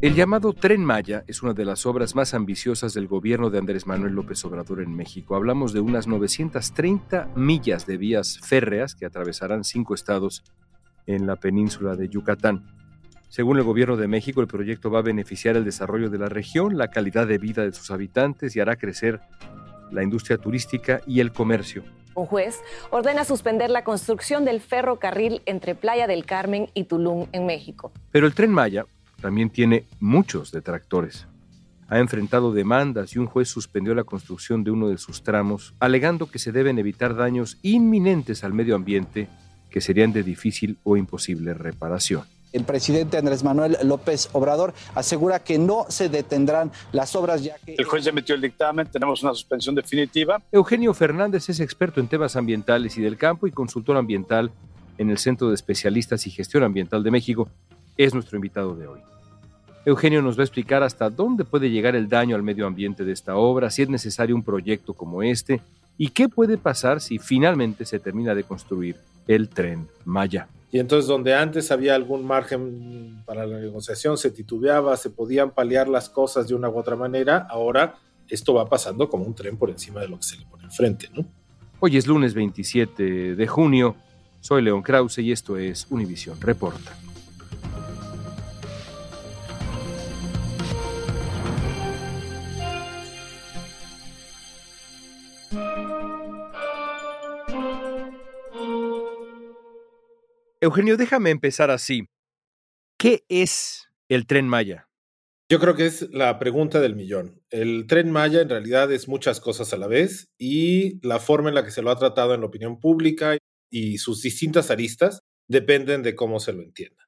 El llamado Tren Maya es una de las obras más ambiciosas del gobierno de Andrés Manuel López Obrador en México. Hablamos de unas 930 millas de vías férreas que atravesarán cinco estados en la península de Yucatán. Según el gobierno de México, el proyecto va a beneficiar el desarrollo de la región, la calidad de vida de sus habitantes y hará crecer la industria turística y el comercio. Un juez ordena suspender la construcción del ferrocarril entre Playa del Carmen y Tulum, en México. Pero el tren Maya también tiene muchos detractores. Ha enfrentado demandas y un juez suspendió la construcción de uno de sus tramos, alegando que se deben evitar daños inminentes al medio ambiente que serían de difícil o imposible reparación. El presidente Andrés Manuel López Obrador asegura que no se detendrán las obras ya que... El juez emitió el dictamen, tenemos una suspensión definitiva. Eugenio Fernández es experto en temas ambientales y del campo y consultor ambiental en el Centro de Especialistas y Gestión Ambiental de México. Es nuestro invitado de hoy. Eugenio nos va a explicar hasta dónde puede llegar el daño al medio ambiente de esta obra, si es necesario un proyecto como este y qué puede pasar si finalmente se termina de construir el tren Maya. Y entonces donde antes había algún margen para la negociación, se titubeaba, se podían paliar las cosas de una u otra manera, ahora esto va pasando como un tren por encima de lo que se le pone enfrente, ¿no? Hoy es lunes 27 de junio, soy León Krause y esto es Univisión Reporta. Eugenio, déjame empezar así. ¿Qué es el tren Maya? Yo creo que es la pregunta del millón. El tren Maya en realidad es muchas cosas a la vez y la forma en la que se lo ha tratado en la opinión pública y sus distintas aristas dependen de cómo se lo entienda.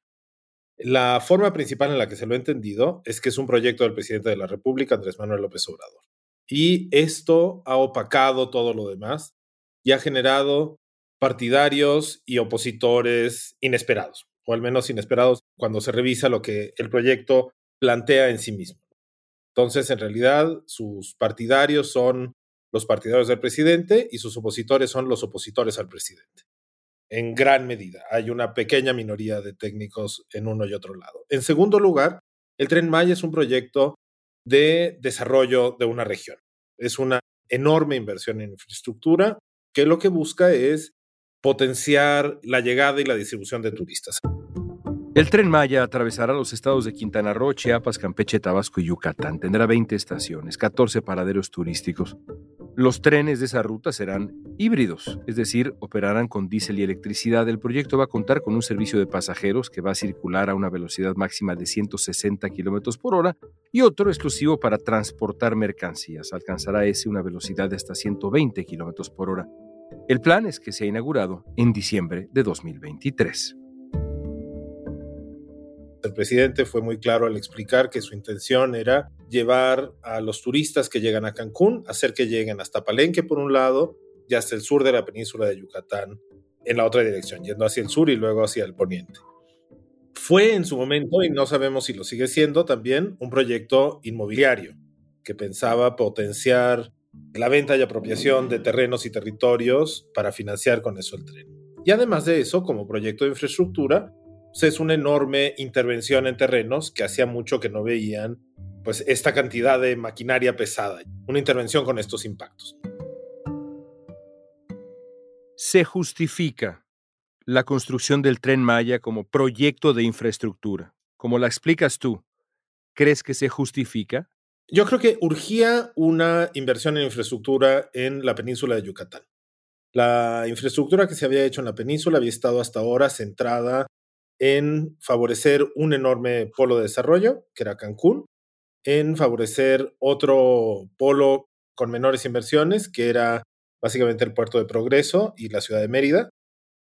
La forma principal en la que se lo ha entendido es que es un proyecto del presidente de la República, Andrés Manuel López Obrador. Y esto ha opacado todo lo demás y ha generado partidarios y opositores inesperados, o al menos inesperados cuando se revisa lo que el proyecto plantea en sí mismo. Entonces, en realidad, sus partidarios son los partidarios del presidente y sus opositores son los opositores al presidente. En gran medida, hay una pequeña minoría de técnicos en uno y otro lado. En segundo lugar, el tren Maya es un proyecto de desarrollo de una región. Es una enorme inversión en infraestructura que lo que busca es potenciar la llegada y la distribución de turistas. El tren Maya atravesará los estados de Quintana Roo, Chiapas, Campeche, Tabasco y Yucatán. Tendrá 20 estaciones, 14 paraderos turísticos. Los trenes de esa ruta serán híbridos, es decir, operarán con diésel y electricidad. El proyecto va a contar con un servicio de pasajeros que va a circular a una velocidad máxima de 160 kilómetros por hora y otro exclusivo para transportar mercancías. Alcanzará ese una velocidad de hasta 120 kilómetros por hora. El plan es que sea inaugurado en diciembre de 2023. El presidente fue muy claro al explicar que su intención era llevar a los turistas que llegan a Cancún, hacer que lleguen hasta Palenque por un lado y hasta el sur de la península de Yucatán en la otra dirección, yendo hacia el sur y luego hacia el poniente. Fue en su momento, y no sabemos si lo sigue siendo también, un proyecto inmobiliario que pensaba potenciar la venta y apropiación de terrenos y territorios para financiar con eso el tren. Y además de eso, como proyecto de infraestructura, pues es una enorme intervención en terrenos que hacía mucho que no veían pues esta cantidad de maquinaria pesada, una intervención con estos impactos. Se justifica la construcción del tren Maya como proyecto de infraestructura. Como la explicas tú, ¿crees que se justifica? Yo creo que urgía una inversión en infraestructura en la península de Yucatán. La infraestructura que se había hecho en la península había estado hasta ahora centrada en favorecer un enorme polo de desarrollo, que era Cancún, en favorecer otro polo con menores inversiones, que era básicamente el puerto de Progreso y la ciudad de Mérida,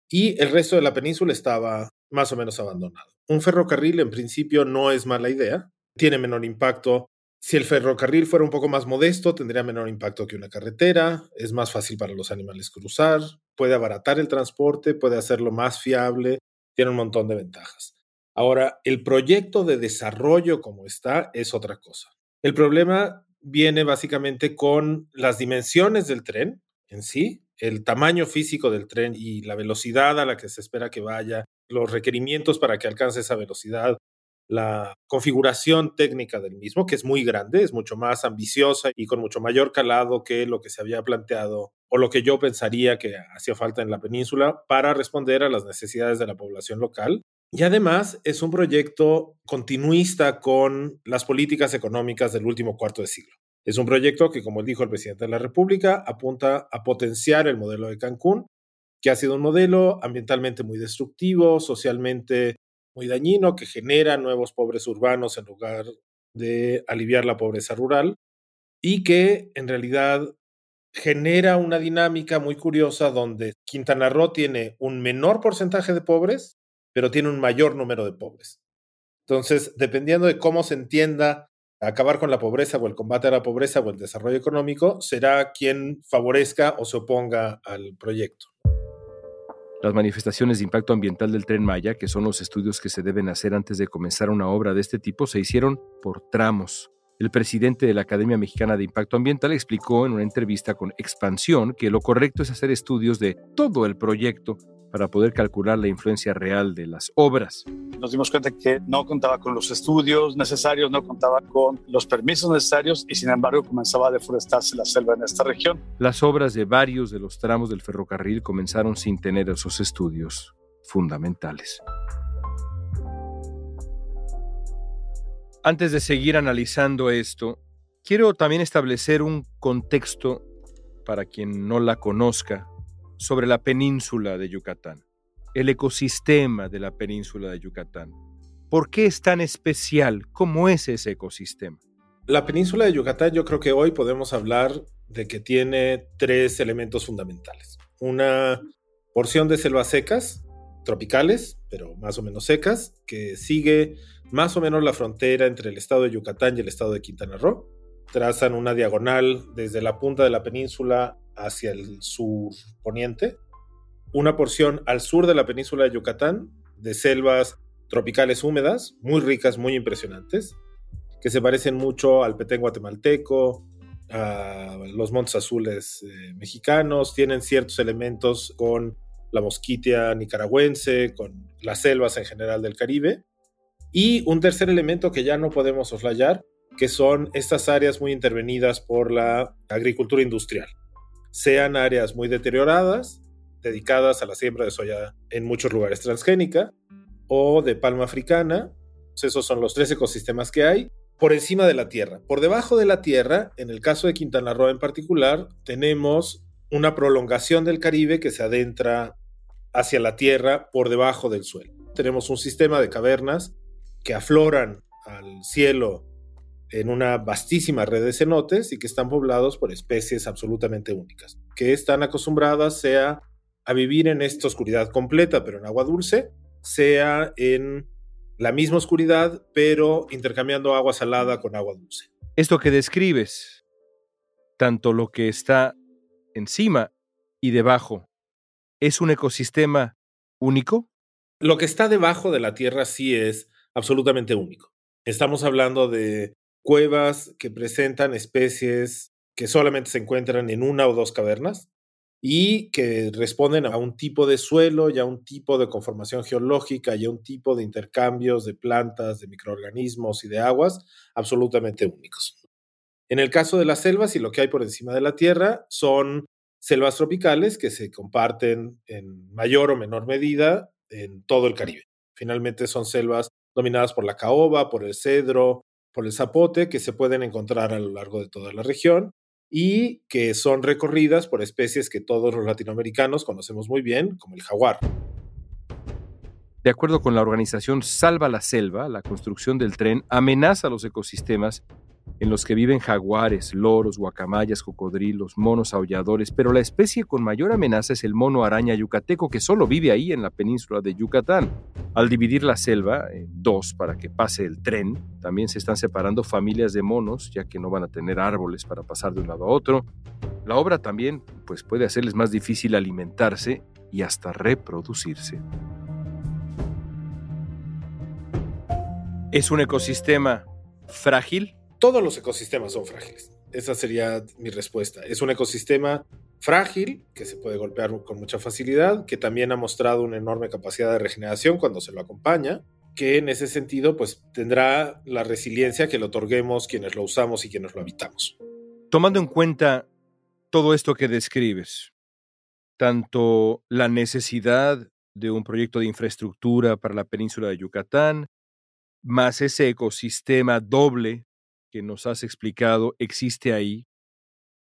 y el resto de la península estaba más o menos abandonado. Un ferrocarril en principio no es mala idea, tiene menor impacto Si el ferrocarril fuera un poco más modesto, tendría menor impacto que una carretera, es más fácil para los animales cruzar, puede abaratar el transporte, puede hacerlo más fiable, tiene un montón de ventajas. Ahora, el proyecto de desarrollo como está es otra cosa. El problema viene básicamente con las dimensiones del tren en sí, el tamaño físico del tren y la velocidad a la que se espera que vaya, los requerimientos para que alcance esa velocidad, la configuración técnica del mismo, que es muy grande, es mucho más ambiciosa y con mucho mayor calado que lo que se había planteado o lo que yo pensaría que hacía falta en la península para responder a las necesidades de la población local. Y además es un proyecto continuista con las políticas económicas del último cuarto de siglo. Es un proyecto que, como dijo el presidente de la República, apunta a potenciar el modelo de Cancún, que ha sido un modelo ambientalmente muy destructivo, socialmente muy dañino que genera nuevos pobres urbanos en lugar de aliviar la pobreza rural y que en realidad genera una dinámica muy curiosa donde Quintana Roo tiene un menor porcentaje de pobres, pero tiene un mayor número de pobres. Entonces, dependiendo de cómo se entienda acabar con la pobreza o el combate a la pobreza o el desarrollo económico, será quien favorezca o se oponga al proyecto. Las manifestaciones de impacto ambiental del tren Maya, que son los estudios que se deben hacer antes de comenzar una obra de este tipo, se hicieron por tramos. El presidente de la Academia Mexicana de Impacto Ambiental explicó en una entrevista con Expansión que lo correcto es hacer estudios de todo el proyecto para poder calcular la influencia real de las obras. Nos dimos cuenta que no contaba con los estudios necesarios, no contaba con los permisos necesarios y sin embargo comenzaba a deforestarse la selva en esta región. Las obras de varios de los tramos del ferrocarril comenzaron sin tener esos estudios fundamentales. Antes de seguir analizando esto, quiero también establecer un contexto para quien no la conozca sobre la península de Yucatán, el ecosistema de la península de Yucatán. ¿Por qué es tan especial? ¿Cómo es ese ecosistema? La península de Yucatán yo creo que hoy podemos hablar de que tiene tres elementos fundamentales. Una porción de selvas secas, tropicales, pero más o menos secas, que sigue más o menos la frontera entre el estado de Yucatán y el estado de Quintana Roo. Trazan una diagonal desde la punta de la península hacia el sur poniente, una porción al sur de la península de Yucatán de selvas tropicales húmedas, muy ricas, muy impresionantes, que se parecen mucho al petén guatemalteco, a los montes azules eh, mexicanos, tienen ciertos elementos con la mosquitia nicaragüense, con las selvas en general del Caribe. Y un tercer elemento que ya no podemos soslayar, que son estas áreas muy intervenidas por la agricultura industrial sean áreas muy deterioradas, dedicadas a la siembra de soya en muchos lugares transgénica, o de palma africana. Esos son los tres ecosistemas que hay por encima de la Tierra. Por debajo de la Tierra, en el caso de Quintana Roo en particular, tenemos una prolongación del Caribe que se adentra hacia la Tierra por debajo del suelo. Tenemos un sistema de cavernas que afloran al cielo en una vastísima red de cenotes y que están poblados por especies absolutamente únicas, que están acostumbradas sea a vivir en esta oscuridad completa, pero en agua dulce, sea en la misma oscuridad, pero intercambiando agua salada con agua dulce. Esto que describes, tanto lo que está encima y debajo, ¿es un ecosistema único? Lo que está debajo de la Tierra sí es absolutamente único. Estamos hablando de cuevas que presentan especies que solamente se encuentran en una o dos cavernas y que responden a un tipo de suelo y a un tipo de conformación geológica y a un tipo de intercambios de plantas, de microorganismos y de aguas absolutamente únicos. En el caso de las selvas y lo que hay por encima de la Tierra son selvas tropicales que se comparten en mayor o menor medida en todo el Caribe. Finalmente son selvas dominadas por la caoba, por el cedro, por el zapote que se pueden encontrar a lo largo de toda la región y que son recorridas por especies que todos los latinoamericanos conocemos muy bien, como el jaguar. De acuerdo con la organización Salva la Selva, la construcción del tren amenaza los ecosistemas en los que viven jaguares, loros, guacamayas, cocodrilos, monos aulladores, pero la especie con mayor amenaza es el mono araña yucateco que solo vive ahí en la península de Yucatán. Al dividir la selva en dos para que pase el tren, también se están separando familias de monos, ya que no van a tener árboles para pasar de un lado a otro. La obra también pues, puede hacerles más difícil alimentarse y hasta reproducirse. ¿Es un ecosistema frágil? Todos los ecosistemas son frágiles. Esa sería mi respuesta. Es un ecosistema frágil, que se puede golpear con mucha facilidad, que también ha mostrado una enorme capacidad de regeneración cuando se lo acompaña, que en ese sentido pues tendrá la resiliencia que le otorguemos quienes lo usamos y quienes lo habitamos. Tomando en cuenta todo esto que describes, tanto la necesidad de un proyecto de infraestructura para la península de Yucatán, más ese ecosistema doble que nos has explicado existe ahí,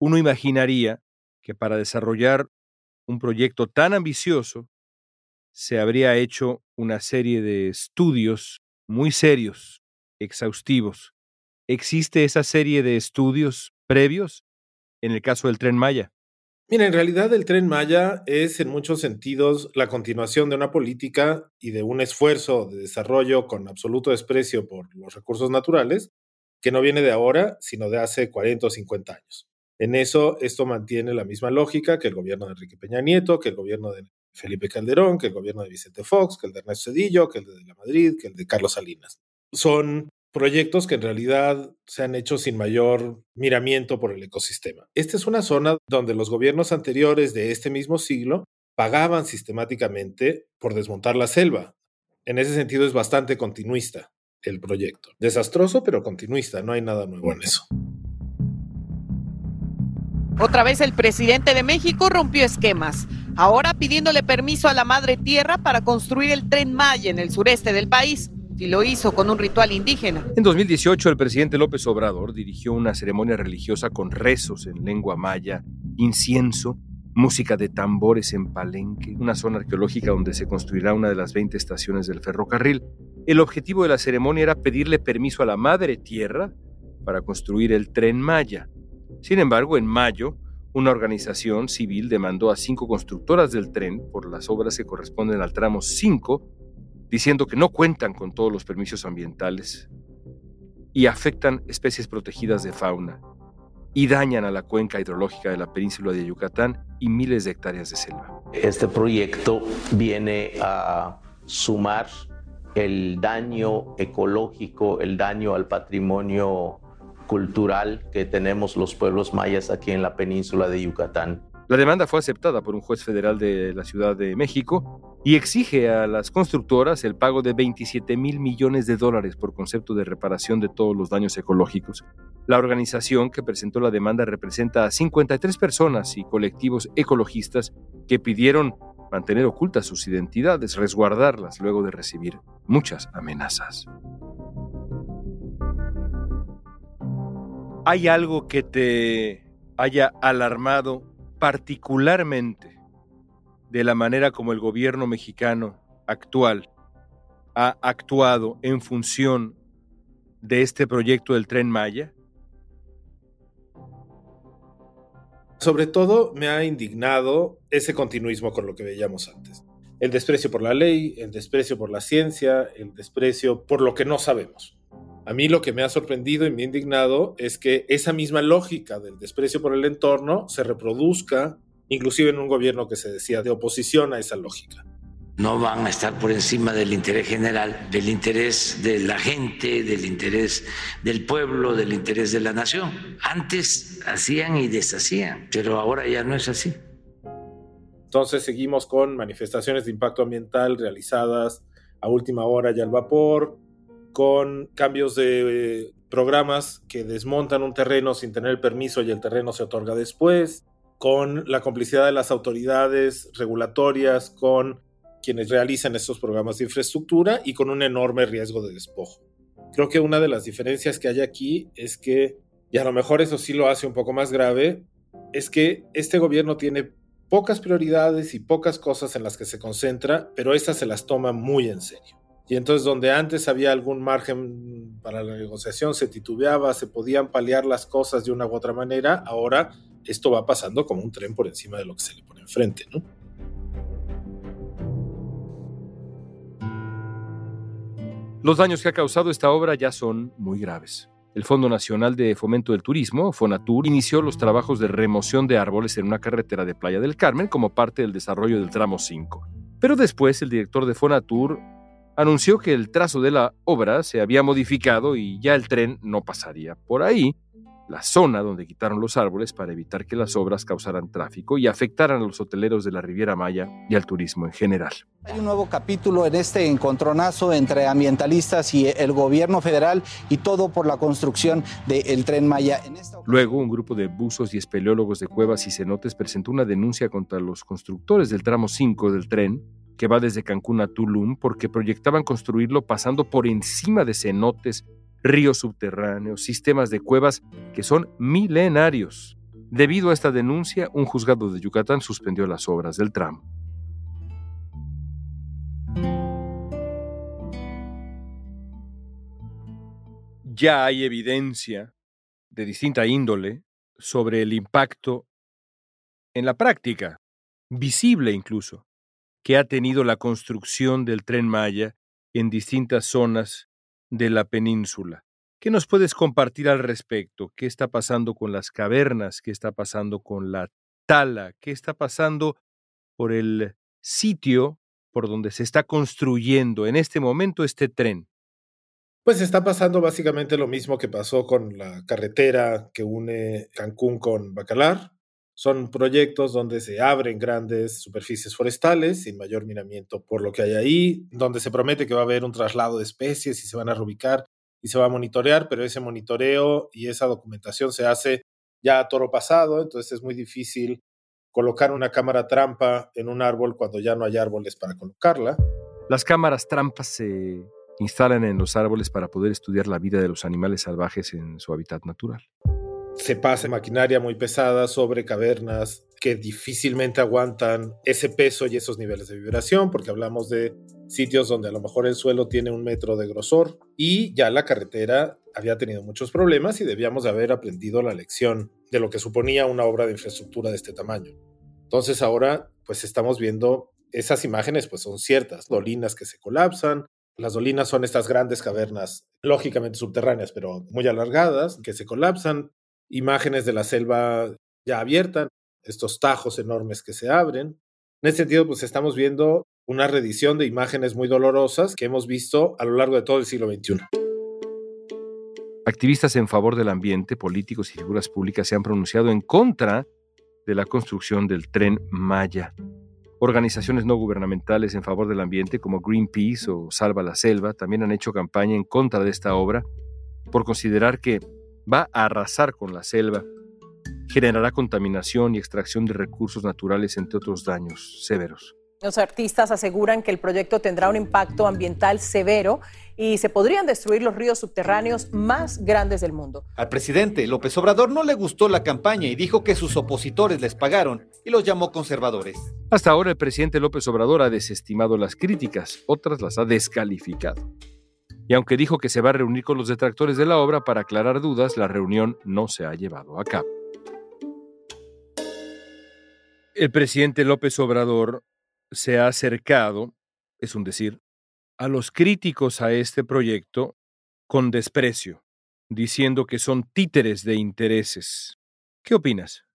uno imaginaría que para desarrollar un proyecto tan ambicioso se habría hecho una serie de estudios muy serios, exhaustivos. ¿Existe esa serie de estudios previos en el caso del tren Maya? Mira, en realidad el tren Maya es en muchos sentidos la continuación de una política y de un esfuerzo de desarrollo con absoluto desprecio por los recursos naturales que no viene de ahora, sino de hace 40 o 50 años. En eso, esto mantiene la misma lógica que el gobierno de Enrique Peña Nieto, que el gobierno de Felipe Calderón, que el gobierno de Vicente Fox, que el de Ernesto Cedillo, que el de la Madrid, que el de Carlos Salinas. Son proyectos que en realidad se han hecho sin mayor miramiento por el ecosistema. Esta es una zona donde los gobiernos anteriores de este mismo siglo pagaban sistemáticamente por desmontar la selva. En ese sentido es bastante continuista el proyecto. Desastroso, pero continuista, no hay nada nuevo en eso. Otra vez el presidente de México rompió esquemas, ahora pidiéndole permiso a la Madre Tierra para construir el tren Maya en el sureste del país, y lo hizo con un ritual indígena. En 2018 el presidente López Obrador dirigió una ceremonia religiosa con rezos en lengua maya, incienso, música de tambores en Palenque, una zona arqueológica donde se construirá una de las 20 estaciones del ferrocarril. El objetivo de la ceremonia era pedirle permiso a la Madre Tierra para construir el tren Maya. Sin embargo, en mayo, una organización civil demandó a cinco constructoras del tren por las obras que corresponden al tramo 5, diciendo que no cuentan con todos los permisos ambientales y afectan especies protegidas de fauna y dañan a la cuenca hidrológica de la península de Yucatán y miles de hectáreas de selva. Este proyecto viene a sumar el daño ecológico, el daño al patrimonio cultural que tenemos los pueblos mayas aquí en la península de Yucatán. La demanda fue aceptada por un juez federal de la Ciudad de México y exige a las constructoras el pago de 27 mil millones de dólares por concepto de reparación de todos los daños ecológicos. La organización que presentó la demanda representa a 53 personas y colectivos ecologistas que pidieron mantener ocultas sus identidades, resguardarlas luego de recibir muchas amenazas. ¿Hay algo que te haya alarmado particularmente de la manera como el gobierno mexicano actual ha actuado en función de este proyecto del tren Maya? Sobre todo me ha indignado ese continuismo con lo que veíamos antes. El desprecio por la ley, el desprecio por la ciencia, el desprecio por lo que no sabemos. A mí lo que me ha sorprendido y me ha indignado es que esa misma lógica del desprecio por el entorno se reproduzca inclusive en un gobierno que se decía de oposición a esa lógica. No van a estar por encima del interés general, del interés de la gente, del interés del pueblo, del interés de la nación. Antes hacían y deshacían, pero ahora ya no es así. Entonces seguimos con manifestaciones de impacto ambiental realizadas a última hora y al vapor, con cambios de eh, programas que desmontan un terreno sin tener el permiso y el terreno se otorga después, con la complicidad de las autoridades regulatorias, con quienes realizan estos programas de infraestructura y con un enorme riesgo de despojo. Creo que una de las diferencias que hay aquí es que, y a lo mejor eso sí lo hace un poco más grave, es que este gobierno tiene pocas prioridades y pocas cosas en las que se concentra, pero estas se las toma muy en serio. Y entonces donde antes había algún margen para la negociación, se titubeaba, se podían paliar las cosas de una u otra manera, ahora esto va pasando como un tren por encima de lo que se le pone enfrente, ¿no? Los daños que ha causado esta obra ya son muy graves. El Fondo Nacional de Fomento del Turismo, Fonatur, inició los trabajos de remoción de árboles en una carretera de Playa del Carmen como parte del desarrollo del tramo 5. Pero después el director de Fonatur anunció que el trazo de la obra se había modificado y ya el tren no pasaría por ahí, la zona donde quitaron los árboles para evitar que las obras causaran tráfico y afectaran a los hoteleros de la Riviera Maya y al turismo en general. Hay un nuevo capítulo en este encontronazo entre ambientalistas y el gobierno federal y todo por la construcción del tren Maya. Luego, un grupo de buzos y espeleólogos de cuevas y cenotes presentó una denuncia contra los constructores del tramo 5 del tren que va desde Cancún a Tulum porque proyectaban construirlo pasando por encima de cenotes, ríos subterráneos, sistemas de cuevas que son milenarios. Debido a esta denuncia, un juzgado de Yucatán suspendió las obras del tramo. Ya hay evidencia de distinta índole sobre el impacto en la práctica, visible incluso, que ha tenido la construcción del tren Maya en distintas zonas de la península. ¿Qué nos puedes compartir al respecto? ¿Qué está pasando con las cavernas? ¿Qué está pasando con la tala? ¿Qué está pasando por el sitio por donde se está construyendo en este momento este tren? Pues está pasando básicamente lo mismo que pasó con la carretera que une Cancún con Bacalar. Son proyectos donde se abren grandes superficies forestales sin mayor minamiento por lo que hay ahí, donde se promete que va a haber un traslado de especies y se van a reubicar y se va a monitorear, pero ese monitoreo y esa documentación se hace ya a toro pasado, entonces es muy difícil colocar una cámara trampa en un árbol cuando ya no hay árboles para colocarla. Las cámaras trampas se instalan en los árboles para poder estudiar la vida de los animales salvajes en su hábitat natural se pasa maquinaria muy pesada sobre cavernas que difícilmente aguantan ese peso y esos niveles de vibración, porque hablamos de sitios donde a lo mejor el suelo tiene un metro de grosor y ya la carretera había tenido muchos problemas y debíamos de haber aprendido la lección de lo que suponía una obra de infraestructura de este tamaño. Entonces ahora pues estamos viendo esas imágenes pues son ciertas, dolinas que se colapsan, las dolinas son estas grandes cavernas, lógicamente subterráneas, pero muy alargadas, que se colapsan, imágenes de la selva ya abierta, estos tajos enormes que se abren. En ese sentido, pues estamos viendo una reedición de imágenes muy dolorosas que hemos visto a lo largo de todo el siglo XXI. Activistas en favor del ambiente, políticos y figuras públicas se han pronunciado en contra de la construcción del tren Maya. Organizaciones no gubernamentales en favor del ambiente como Greenpeace o Salva la Selva también han hecho campaña en contra de esta obra por considerar que va a arrasar con la selva, generará contaminación y extracción de recursos naturales, entre otros daños severos. Los artistas aseguran que el proyecto tendrá un impacto ambiental severo y se podrían destruir los ríos subterráneos más grandes del mundo. Al presidente López Obrador no le gustó la campaña y dijo que sus opositores les pagaron y los llamó conservadores. Hasta ahora el presidente López Obrador ha desestimado las críticas, otras las ha descalificado y aunque dijo que se va a reunir con los detractores de la obra para aclarar dudas, la reunión no se ha llevado a cabo. El presidente López Obrador se ha acercado, es un decir, a los críticos a este proyecto con desprecio, diciendo que son títeres de intereses. ¿Qué opinas?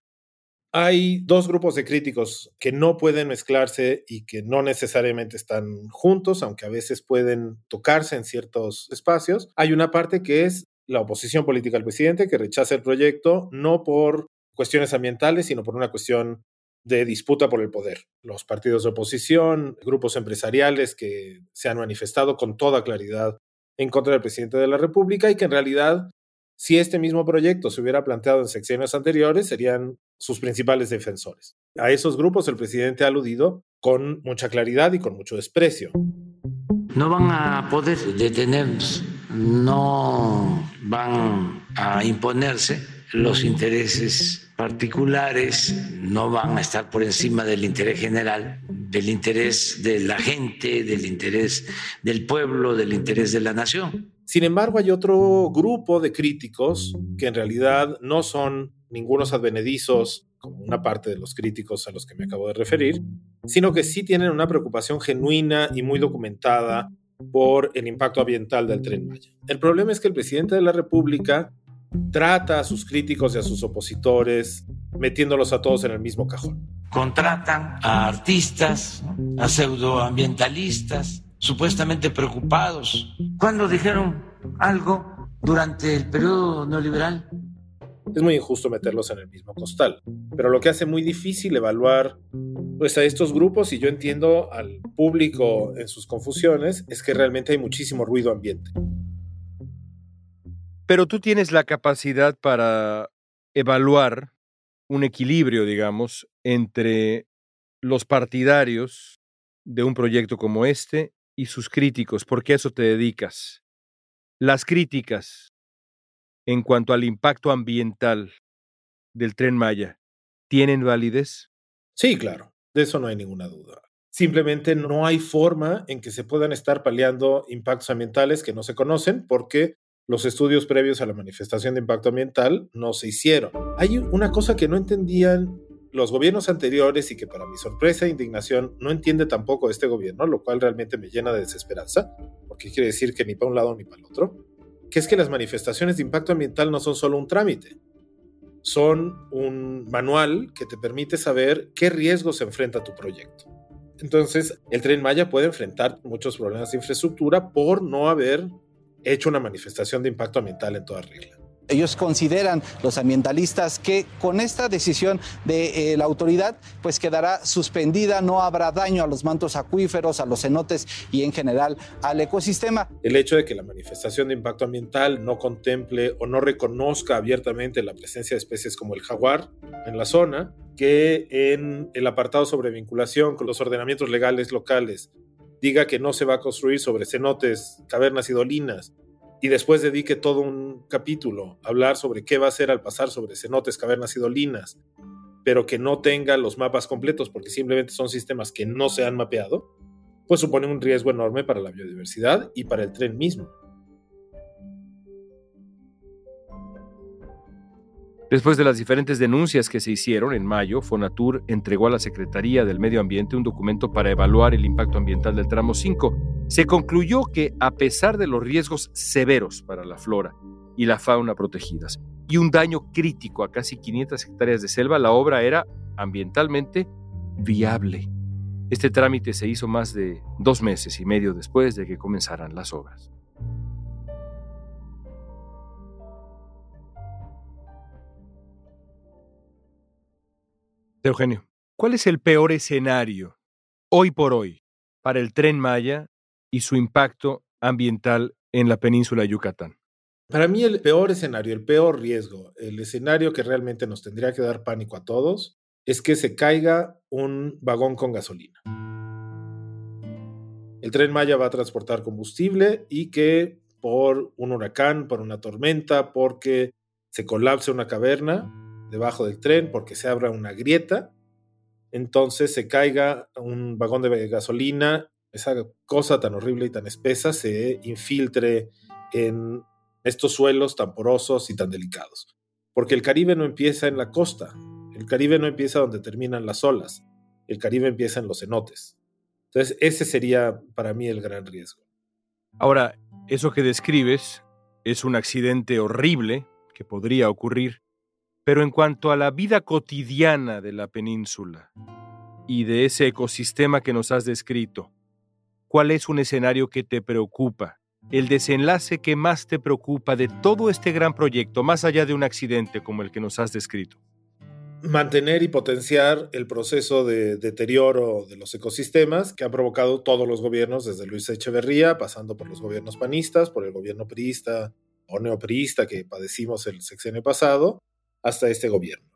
Hay dos grupos de críticos que no pueden mezclarse y que no necesariamente están juntos, aunque a veces pueden tocarse en ciertos espacios. Hay una parte que es la oposición política al presidente que rechaza el proyecto no por cuestiones ambientales, sino por una cuestión de disputa por el poder. Los partidos de oposición, grupos empresariales que se han manifestado con toda claridad en contra del presidente de la República y que en realidad si este mismo proyecto se hubiera planteado en secciones anteriores, serían sus principales defensores. A esos grupos el presidente ha aludido con mucha claridad y con mucho desprecio. No van a poder detenernos, no van a imponerse los intereses particulares, no van a estar por encima del interés general del interés de la gente, del interés del pueblo, del interés de la nación. Sin embargo, hay otro grupo de críticos que en realidad no son ningunos advenedizos, como una parte de los críticos a los que me acabo de referir, sino que sí tienen una preocupación genuina y muy documentada por el impacto ambiental del tren Maya. El problema es que el presidente de la República trata a sus críticos y a sus opositores metiéndolos a todos en el mismo cajón. Contratan a artistas, a pseudoambientalistas, supuestamente preocupados. ¿Cuándo dijeron algo durante el periodo neoliberal? Es muy injusto meterlos en el mismo costal, pero lo que hace muy difícil evaluar pues, a estos grupos, y yo entiendo al público en sus confusiones, es que realmente hay muchísimo ruido ambiente. Pero tú tienes la capacidad para evaluar un equilibrio, digamos, entre los partidarios de un proyecto como este y sus críticos, porque eso te dedicas. Las críticas en cuanto al impacto ambiental del tren Maya, ¿tienen validez? Sí, claro, de eso no hay ninguna duda. Simplemente no hay forma en que se puedan estar paliando impactos ambientales que no se conocen porque los estudios previos a la manifestación de impacto ambiental no se hicieron. Hay una cosa que no entendían los gobiernos anteriores y que para mi sorpresa e indignación no entiende tampoco este gobierno, lo cual realmente me llena de desesperanza, porque quiere decir que ni para un lado ni para el otro, que es que las manifestaciones de impacto ambiental no son solo un trámite, son un manual que te permite saber qué riesgos enfrenta tu proyecto. Entonces, el tren Maya puede enfrentar muchos problemas de infraestructura por no haber hecho una manifestación de impacto ambiental en toda regla. Ellos consideran, los ambientalistas, que con esta decisión de eh, la autoridad, pues quedará suspendida, no habrá daño a los mantos acuíferos, a los cenotes y en general al ecosistema. El hecho de que la manifestación de impacto ambiental no contemple o no reconozca abiertamente la presencia de especies como el jaguar en la zona, que en el apartado sobre vinculación con los ordenamientos legales locales diga que no se va a construir sobre cenotes, cavernas y dolinas, y después dedique todo un capítulo a hablar sobre qué va a hacer al pasar sobre cenotes, cavernas y dolinas, pero que no tenga los mapas completos porque simplemente son sistemas que no se han mapeado, pues supone un riesgo enorme para la biodiversidad y para el tren mismo. Después de las diferentes denuncias que se hicieron en mayo, Fonatur entregó a la Secretaría del Medio Ambiente un documento para evaluar el impacto ambiental del tramo 5. Se concluyó que, a pesar de los riesgos severos para la flora y la fauna protegidas y un daño crítico a casi 500 hectáreas de selva, la obra era ambientalmente viable. Este trámite se hizo más de dos meses y medio después de que comenzaran las obras. Eugenio, ¿cuál es el peor escenario hoy por hoy para el tren Maya y su impacto ambiental en la península de Yucatán? Para mí el peor escenario, el peor riesgo, el escenario que realmente nos tendría que dar pánico a todos, es que se caiga un vagón con gasolina. El tren Maya va a transportar combustible y que por un huracán, por una tormenta, porque se colapse una caverna, debajo del tren porque se abra una grieta, entonces se caiga un vagón de gasolina, esa cosa tan horrible y tan espesa se infiltre en estos suelos tan porosos y tan delicados. Porque el Caribe no empieza en la costa, el Caribe no empieza donde terminan las olas, el Caribe empieza en los cenotes. Entonces ese sería para mí el gran riesgo. Ahora, eso que describes es un accidente horrible que podría ocurrir, pero en cuanto a la vida cotidiana de la península y de ese ecosistema que nos has descrito, ¿cuál es un escenario que te preocupa? El desenlace que más te preocupa de todo este gran proyecto, más allá de un accidente como el que nos has descrito. Mantener y potenciar el proceso de deterioro de los ecosistemas que han provocado todos los gobiernos, desde Luis Echeverría, pasando por los gobiernos panistas, por el gobierno priista o neopriista que padecimos el sexenio pasado, hasta este gobierno.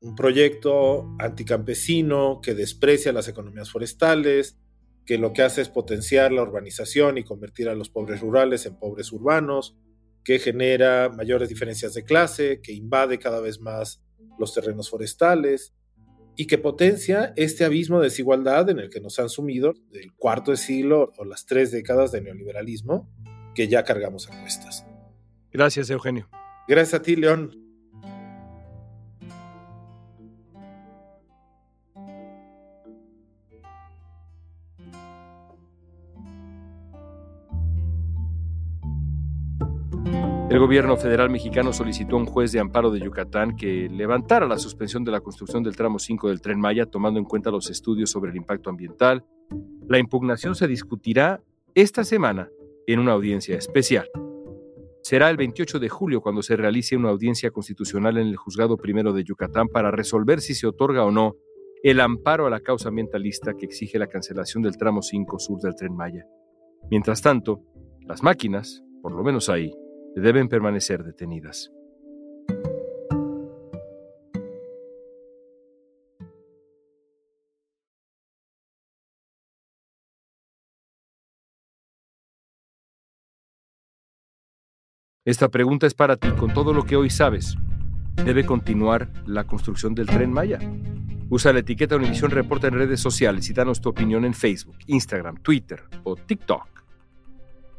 Un proyecto anticampesino que desprecia las economías forestales, que lo que hace es potenciar la urbanización y convertir a los pobres rurales en pobres urbanos, que genera mayores diferencias de clase, que invade cada vez más los terrenos forestales, y que potencia este abismo de desigualdad en el que nos han sumido del cuarto de siglo o las tres décadas de neoliberalismo que ya cargamos a cuestas. Gracias, Eugenio. Gracias a ti, León. El gobierno federal mexicano solicitó a un juez de amparo de Yucatán que levantara la suspensión de la construcción del tramo 5 del tren Maya, tomando en cuenta los estudios sobre el impacto ambiental. La impugnación se discutirá esta semana en una audiencia especial. Será el 28 de julio cuando se realice una audiencia constitucional en el Juzgado Primero de Yucatán para resolver si se otorga o no el amparo a la causa ambientalista que exige la cancelación del tramo 5 sur del tren Maya. Mientras tanto, las máquinas, por lo menos ahí, deben permanecer detenidas. Esta pregunta es para ti con todo lo que hoy sabes. ¿Debe continuar la construcción del tren Maya? Usa la etiqueta Univisión Reporta en redes sociales y danos tu opinión en Facebook, Instagram, Twitter o TikTok.